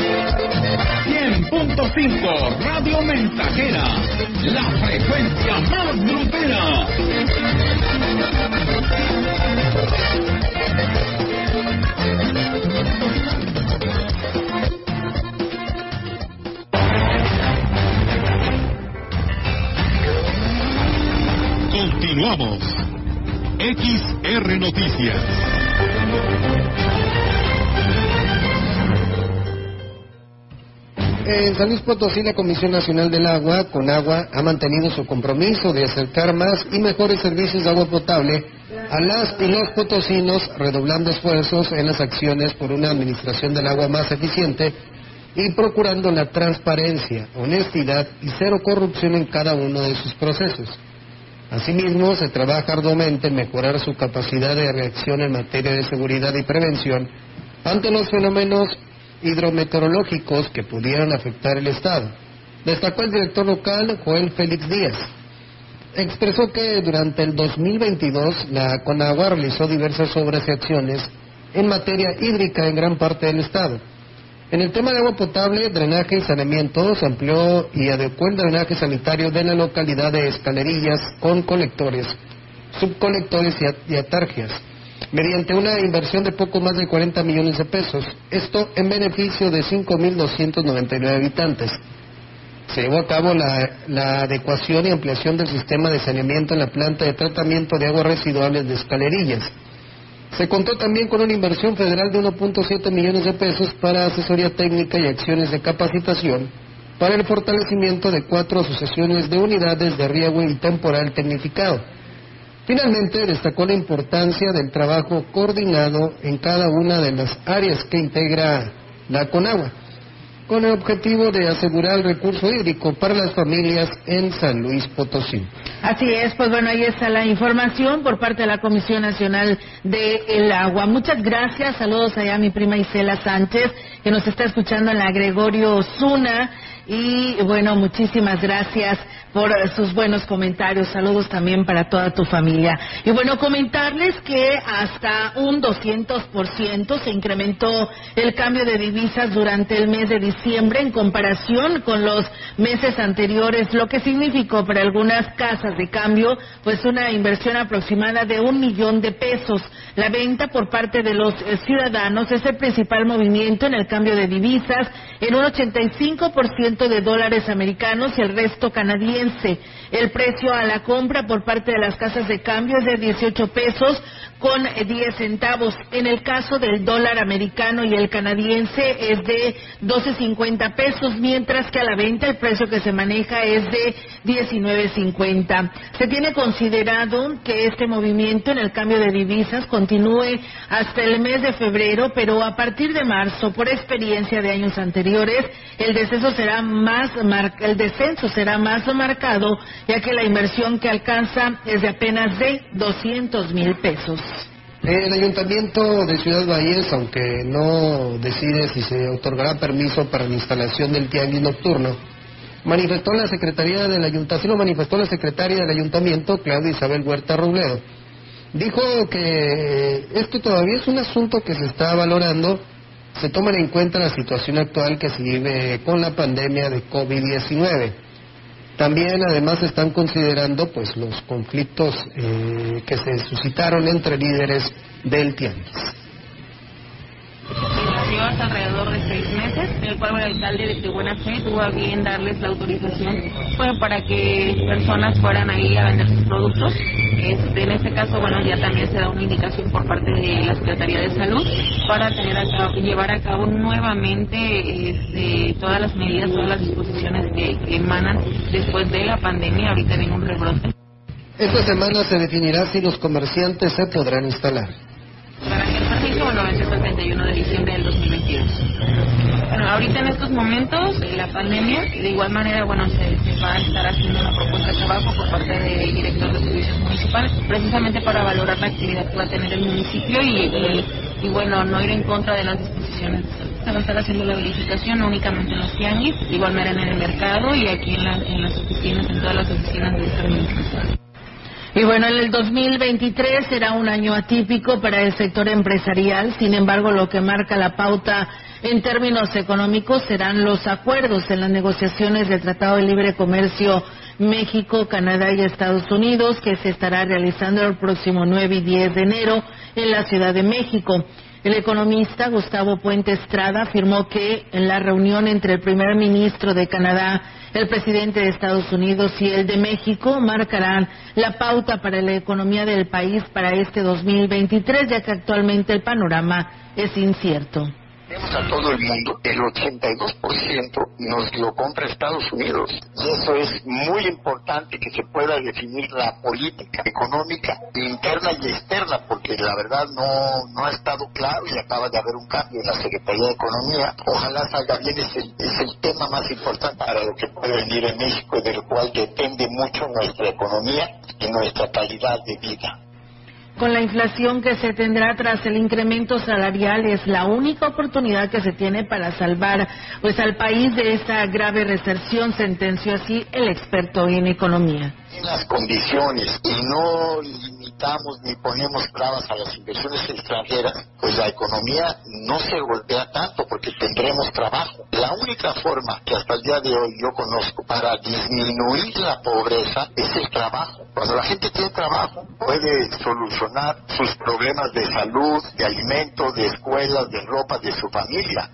100.5 Radio Mensajera, la frecuencia más grupera. Continuamos. XR Noticias. En San Luis Potosí, la Comisión Nacional del Agua, con agua, ha mantenido su compromiso de acercar más y mejores servicios de agua potable a las y los potosinos, redoblando esfuerzos en las acciones por una administración del agua más eficiente y procurando la transparencia, honestidad y cero corrupción en cada uno de sus procesos. Asimismo, se trabaja arduamente en mejorar su capacidad de reacción en materia de seguridad y prevención ante los fenómenos hidrometeorológicos que pudieran afectar el Estado. Destacó el director local, Joel Félix Díaz. Expresó que durante el 2022 la Conagua realizó diversas obras y acciones en materia hídrica en gran parte del Estado. En el tema de agua potable, drenaje y saneamiento, se amplió y adecuó el drenaje sanitario de la localidad de Escalerillas con colectores, subcolectores y atargias mediante una inversión de poco más de 40 millones de pesos, esto en beneficio de 5.299 habitantes. Se llevó a cabo la, adecuación y ampliación del sistema de saneamiento en la planta de tratamiento de aguas residuales de escalerillas. Se contó también con una inversión federal de 1.7 millones de pesos para asesoría técnica y acciones de capacitación para el fortalecimiento de cuatro asociaciones de unidades de riego y temporal tecnificado Finalmente, destacó la importancia del trabajo coordinado en cada una de las áreas que integra la Conagua, con el objetivo de asegurar el recurso hídrico para las familias en San Luis Potosí. Así es, pues bueno, ahí está la información por parte de la Comisión Nacional del Agua. Muchas gracias, saludos allá a mi prima Isela Sánchez, que nos está escuchando en la Gregorio Zuna. Y bueno, muchísimas gracias por sus buenos comentarios. Saludos también para toda tu familia. Y bueno, comentarles que hasta un 200% se incrementó el cambio de divisas durante el mes de diciembre en comparación con los meses anteriores, lo que significó para algunas casas de cambio pues una inversión aproximada de un millón de pesos. La venta por parte de los eh, ciudadanos es el principal movimiento en el cambio de divisas en un 85% de dólares americanos y el resto canadiense. El precio a la compra por parte de las casas de cambio es de 18 pesos con 10 centavos. En el caso del dólar americano y el canadiense es de 12.50 pesos, mientras que a la venta el precio que se maneja es de 19.50. Se tiene considerado que este movimiento en el cambio de divisas continúe hasta el mes de febrero, pero a partir de marzo, por experiencia de años anteriores, el descenso será más el descenso será más marcado, ya que la inversión que alcanza es de apenas de 200 mil pesos. El Ayuntamiento de Ciudad Valles, aunque no decide si se otorgará permiso para la instalación del tianguis nocturno, manifestó la Secretaría del Ayuntamiento, manifestó la Secretaria del Ayuntamiento, Claudia Isabel Huerta Robledo. Dijo que esto todavía es un asunto que se está valorando, se toman en cuenta la situación actual que se vive con la pandemia de COVID-19. También, además, están considerando pues los conflictos eh, que se suscitaron entre líderes del tianguis alrededor de seis meses, el cual el alcalde de buena fe tuvo a bien darles la autorización fue para que personas fueran ahí a vender sus productos. Este, en este caso, bueno, ya también se da una indicación por parte de la Secretaría de Salud para tener a cabo, llevar a cabo nuevamente este, todas las medidas, todas las disposiciones que, que emanan después de la pandemia. Ahorita viene un rebrote. Esta semana se definirá si los comerciantes se podrán instalar. Para que el permiso, bueno, vence hasta el 31 de diciembre del 2022. Bueno, ahorita en estos momentos la pandemia, de igual manera, bueno, se, se va a estar haciendo una propuesta de trabajo por parte del director de servicios municipales, precisamente para valorar la actividad que va a tener el municipio y, y, y bueno, no ir en contra de las disposiciones se va a estar haciendo la verificación no únicamente en los tianguis, igual manera en el mercado y aquí en, la, en las oficinas, en todas las oficinas de esta administración. Y bueno, en el 2023 será un año atípico para el sector empresarial, sin embargo, lo que marca la pauta en términos económicos serán los acuerdos en las negociaciones del Tratado de Libre Comercio México, Canadá y Estados Unidos, que se estará realizando el próximo 9 y 10 de enero en la Ciudad de México. El economista Gustavo Puente Estrada afirmó que en la reunión entre el primer ministro de Canadá, el presidente de Estados Unidos y el de México marcarán la pauta para la economía del país para este 2023, ya que actualmente el panorama es incierto a todo el mundo, el 82% nos lo compra Estados Unidos. Y eso es muy importante que se pueda definir la política económica interna y externa, porque la verdad no, no ha estado claro y acaba de haber un cambio en la Secretaría de Economía. Ojalá salga bien, es el, es el tema más importante para lo que puede venir en México del cual depende mucho nuestra economía y nuestra calidad de vida con la inflación que se tendrá tras el incremento salarial es la única oportunidad que se tiene para salvar pues al país de esta grave recesión sentenció así el experto en economía las condiciones y no limitamos ni ponemos trabas a las inversiones extranjeras, pues la economía no se golpea tanto porque tendremos trabajo. La única forma que hasta el día de hoy yo conozco para disminuir la pobreza es el trabajo. Cuando la gente tiene trabajo puede solucionar sus problemas de salud, de alimentos, de escuelas, de ropa, de su familia.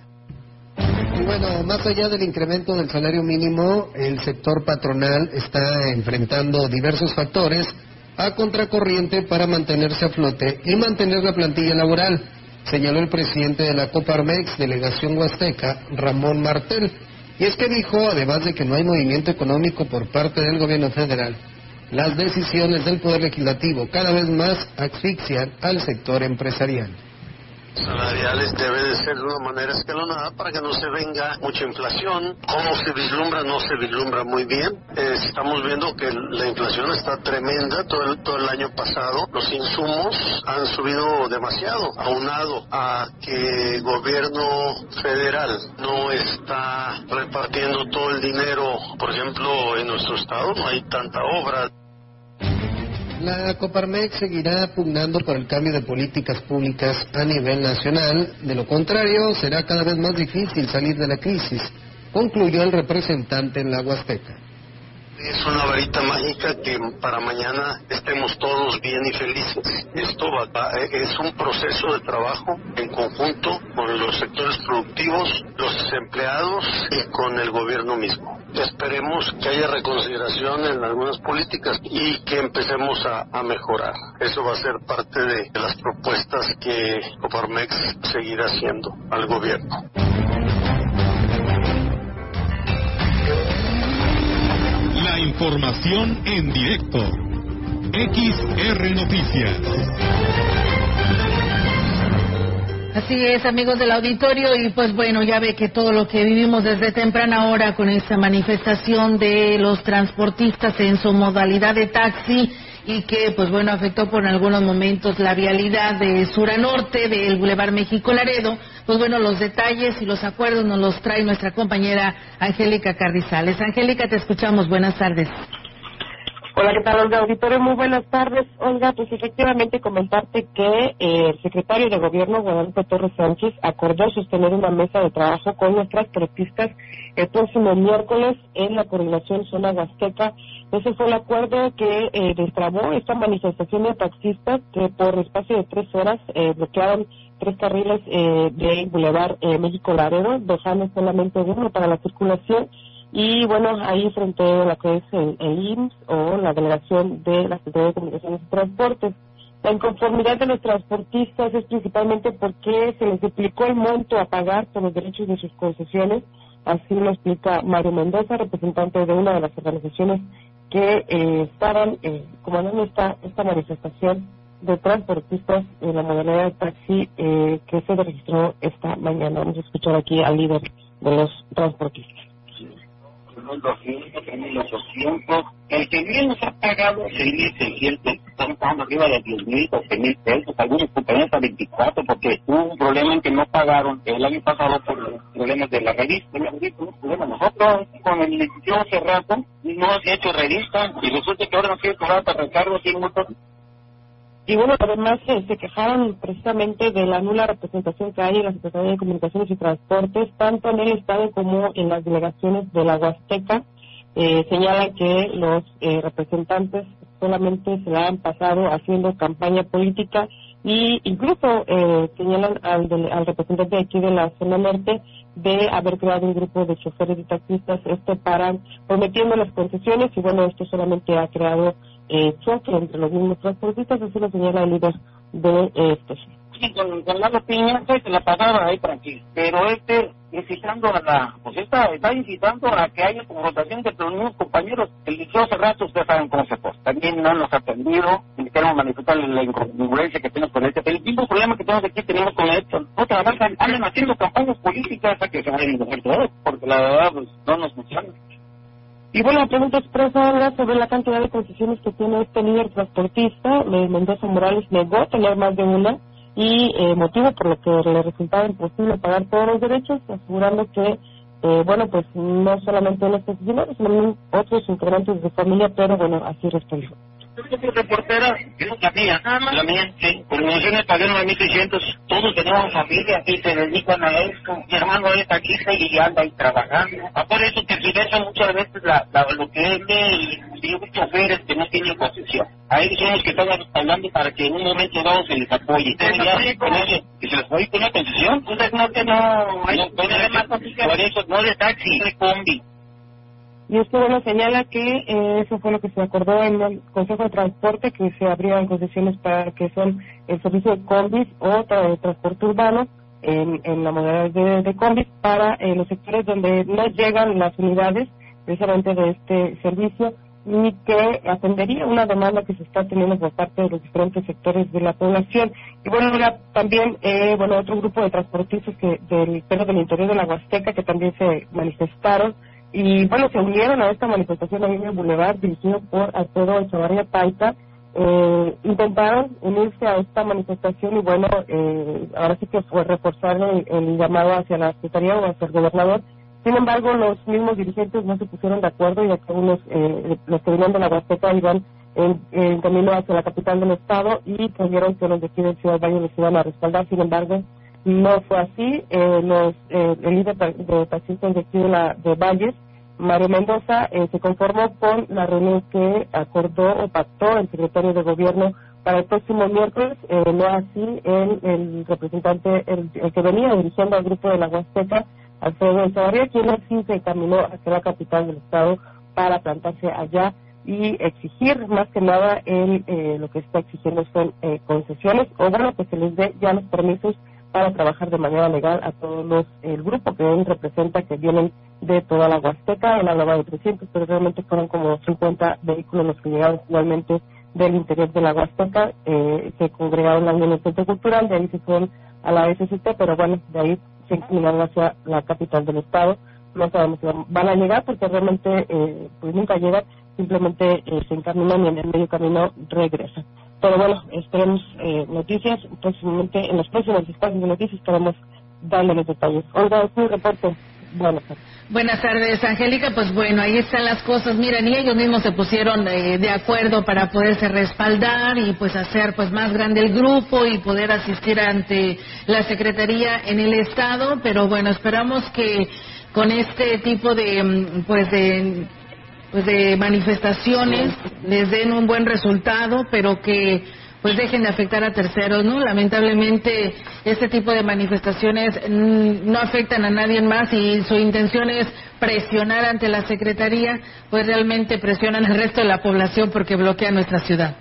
Bueno, más allá del incremento del salario mínimo, el sector patronal está enfrentando diversos factores a contracorriente para mantenerse a flote y mantener la plantilla laboral, señaló el presidente de la Coparmex, delegación Huasteca, Ramón Martel. Y es que dijo, además de que no hay movimiento económico por parte del gobierno federal, las decisiones del Poder Legislativo cada vez más asfixian al sector empresarial salariales debe de ser de una manera escalonada para que no se venga mucha inflación. ¿Cómo se vislumbra? No se vislumbra muy bien. Estamos viendo que la inflación está tremenda todo el, todo el año pasado. Los insumos han subido demasiado, aunado a que el gobierno federal no está repartiendo todo el dinero. Por ejemplo, en nuestro estado no hay tanta obra. La Coparmex seguirá pugnando por el cambio de políticas públicas a nivel nacional. De lo contrario, será cada vez más difícil salir de la crisis, concluyó el representante en la Huasteca. Es una varita mágica que para mañana estemos todos bien y felices. Esto va, es un proceso de trabajo en conjunto con los sectores productivos, los empleados y con el gobierno mismo. Esperemos que haya reconsideración en algunas políticas y que empecemos a, mejorar. Eso va a ser parte de, de las propuestas que Coparmex seguirá haciendo al gobierno. Información en directo. XR Noticias. Así es, amigos del auditorio, y pues bueno, ya ve que todo lo que vivimos desde temprana hora con esta manifestación de los transportistas en su modalidad de taxi y que pues bueno afectó por algunos momentos la vialidad de sur a norte del Boulevard México Laredo, pues bueno, los detalles y los acuerdos nos los trae nuestra compañera Angélica Carrizales. Angélica, te escuchamos. Buenas tardes. Hola, ¿qué tal, Olga Auditorio? Muy buenas tardes. Olga, pues efectivamente comentarte que eh, el secretario de Gobierno, Guadalupe Torres Sánchez, acordó sostener una mesa de trabajo con los transportistas el próximo miércoles en la coordinación zona huasteca. Ese fue el acuerdo que eh, destrabó esta manifestación de taxistas que por espacio de tres horas eh, bloquearon tres carriles eh, de Boulevard eh, México Laredo, dejando solamente uno para la circulación. Y bueno, ahí frente a lo que es el, el IMSS o la delegación de la Secretaría de Comunicaciones y Transportes. La inconformidad de los transportistas es principalmente porque se les duplicó el monto a pagar por los derechos de sus concesiones. Así lo explica Mario Mendoza, representante de una de las organizaciones que eh, estaban eh, comandando esta, esta manifestación de transportistas en la modalidad de taxi eh, que se registró esta mañana. Vamos a escuchar aquí al líder de los transportistas. 200, 1800. El que bien nos ha pagado 6.600, estamos pagando arriba de 10.000, 12.000 pesos. Algunos compañeros a 24 porque hubo un problema en que no pagaron el año pasado por los problemas de la revista. La revista no problema. Nosotros con el licenciado hace rato no ha hecho revista y resulta que ahora nos quiere cobrar para recargos y multas. Y bueno, además eh, se quejaron precisamente de la nula representación que hay en la Secretaría de Comunicaciones y Transportes, tanto en el Estado como en las delegaciones de la Huasteca. Eh, señalan que los eh, representantes solamente se la han pasado haciendo campaña política y incluso eh, señalan al, del- al representante de aquí de la zona norte de haber creado un grupo de choferes y taxistas esto para prometiendo las concesiones y bueno esto solamente ha creado eh, choque entre los mismos transportistas así lo señala el líder de estos Sí, con, con Lalo Piña se la pagaba ahí tranquilo. Pero este, incitando a la, pues esta, está incitando a que haya confrontación entre los mismos compañeros. El liceo rato, ustedes saben cómo se porta. También no nos ha atendido, queremos manifestar la incongruencia que tenemos con este. El mismo problema que tenemos aquí tenemos con esto. Otra vez andan haciendo campañas políticas a que se vayan a porque la verdad, pues, no nos funciona. Y bueno, la pregunta expresa ahora sobre la cantidad de concesiones que tiene este líder transportista. Mendoza Morales negó tener más de una y eh, motivo por lo que le resultaba imposible pagar todos los derechos, asegurando que, eh, bueno, pues no solamente él es concesionario, sino también otros integrantes de familia, pero bueno, así respondió. Yo soy reportera, es la mía, la mía, sí. Por emoción me pagaron a 1600. Todos tenemos familia y se dedican a esto. Mi hermano es taxista y anda ahí trabajando. Ah, por eso muchas veces la, la- lo que es de, de choferes que no tienen concesión. A ellos son los que están hablando para que en un momento dado se les apoye. Entonces con eso, que se les apoye con una concesión. Entonces no que no hay problema. Por eso no de taxi, de combi. Y esto bueno señala que eh, eso fue lo que se acordó en el Consejo de Transporte, que se abrían concesiones para que son el servicio de combis o tra- de transporte urbano en, en la modalidad de, de combis para eh, los sectores donde no llegan las unidades precisamente de este servicio y que atendería una demanda que se está teniendo por parte de los diferentes sectores de la población. Y bueno, ahora también, eh, bueno, otro grupo de transportistas que del pero del interior de la Huasteca que también se manifestaron y bueno, se unieron a esta manifestación ahí en el Boulevard dirigido por Alfredo Echavarria Paita. Eh, intentaron unirse a esta manifestación y bueno, eh, ahora sí que fue reforzar el, el llamado hacia la Secretaría o hacia el gobernador. Sin embargo, los mismos dirigentes no se pusieron de acuerdo y que unos, eh, los que venían de la Huasteca iban en, en camino hacia la capital del estado y creyeron que los de aquí Ciudad Valle les iban a respaldar. Sin embargo, no fue así. Eh, los, eh, el líder de taxistas de la, de Valles, Mario Mendoza, eh, se conformó con la reunión que acordó o pactó el secretario de gobierno para el próximo miércoles, eh, no así el, el representante, el, el que venía dirigiendo al grupo de la Huasteca, Alfredo Echavarría, quien así se encaminó hacia la capital del estado para plantarse allá y exigir más que nada el, eh, lo que está exigiendo son eh, concesiones o bueno que se les dé ya los permisos para trabajar de manera legal a todos los el grupo que él representa que vienen de toda la Huasteca él hablaba de 300 pero realmente fueron como 50 vehículos los que llegaron finalmente del interior de la Huasteca eh, se congregaron en el Centro Cultural de ahí se fueron a la SCT pero bueno de ahí se inclinaron hacia la capital del estado no sabemos si van a llegar porque realmente eh, pues nunca llegan simplemente eh, se encaminan y en el medio camino regresan. Pero bueno, esperemos eh, noticias próximamente, en los próximos espacios de noticias estaremos dando los detalles. Olga, es reporte. Buenas tardes. Buenas tardes, Angélica. Pues bueno, ahí están las cosas. Miren, y ellos mismos se pusieron eh, de acuerdo para poderse respaldar y pues hacer pues más grande el grupo y poder asistir ante la Secretaría en el Estado. Pero bueno, esperamos que con este tipo de mm, pues de pues de manifestaciones les den un buen resultado, pero que pues dejen de afectar a terceros, ¿no? Lamentablemente este tipo de manifestaciones mm, no afectan a nadie más y su intención es presionar ante la Secretaría, pues realmente presionan al resto de la población porque bloquea nuestra ciudad.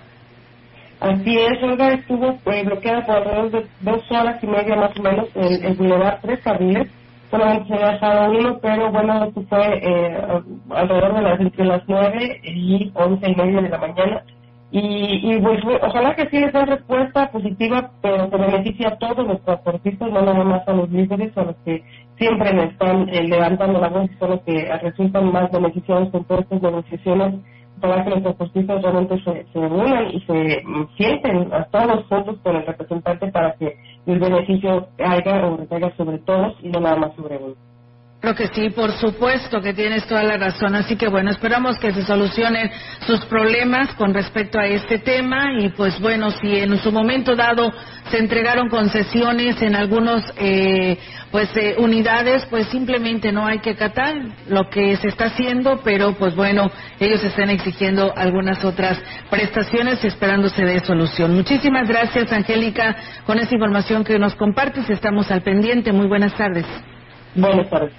Así es, Olga estuvo eh, bloqueada por alrededor de dos horas y media más o menos el, el Boulevard Tres Carriles. Solamente se había dejado uno, pero bueno, esto fue eh, alrededor de las, entre las nueve y once y media de la mañana. Y, y pues ojalá que sí les den respuesta positiva, pero que beneficie a todos los transportistas, no nada más a los líderes, a los que siempre me están eh, levantando la voz y son los que resultan más beneficiados con todas estas negociaciones para que los transportistas realmente se, se unan y se sienten a todos juntos con el representante para que el beneficio haya o recaiga sobre todos y no nada más sobre uno. Creo que sí, por supuesto que tienes toda la razón. Así que bueno, esperamos que se solucionen sus problemas con respecto a este tema y pues bueno, si en su momento dado se entregaron concesiones en algunos eh, pues eh, unidades, pues simplemente no hay que acatar lo que se está haciendo, pero pues bueno, ellos están exigiendo algunas otras prestaciones esperándose de solución. Muchísimas gracias, Angélica, con esta información que nos compartes. Estamos al pendiente. Muy buenas tardes. Buenas tardes,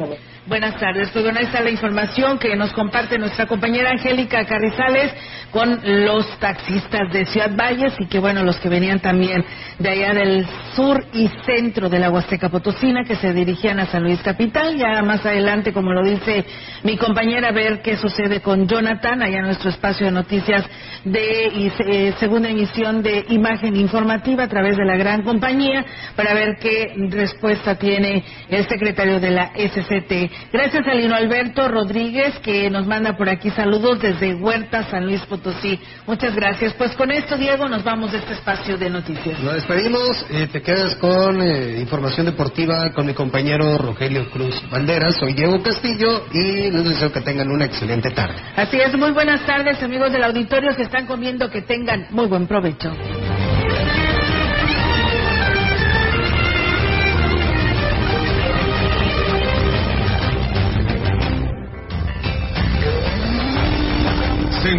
Buenas tardes. Pues bueno, es la información que nos comparte nuestra compañera Angélica Carrizales con los taxistas de Ciudad Valles y que bueno, los que venían también de allá del sur y centro de la Huasteca Potosina que se dirigían a San Luis Capital. Ya más adelante, como lo dice mi compañera, ver qué sucede con Jonathan, allá en nuestro espacio de noticias de eh, segunda emisión de imagen informativa a través de la gran compañía para ver qué respuesta tiene el secretario de la SCT. Gracias a Lino Alberto Rodríguez que nos manda por aquí saludos desde Huerta, San Luis Potosí. Muchas gracias. Pues con esto, Diego, nos vamos de este espacio de noticias. Nos despedimos. Eh, te quedas con eh, información deportiva con mi compañero Rogelio Cruz Banderas. Soy Diego Castillo y les deseo que tengan una excelente tarde. Así es. Muy buenas tardes, amigos del auditorio que están comiendo. Que tengan muy buen provecho.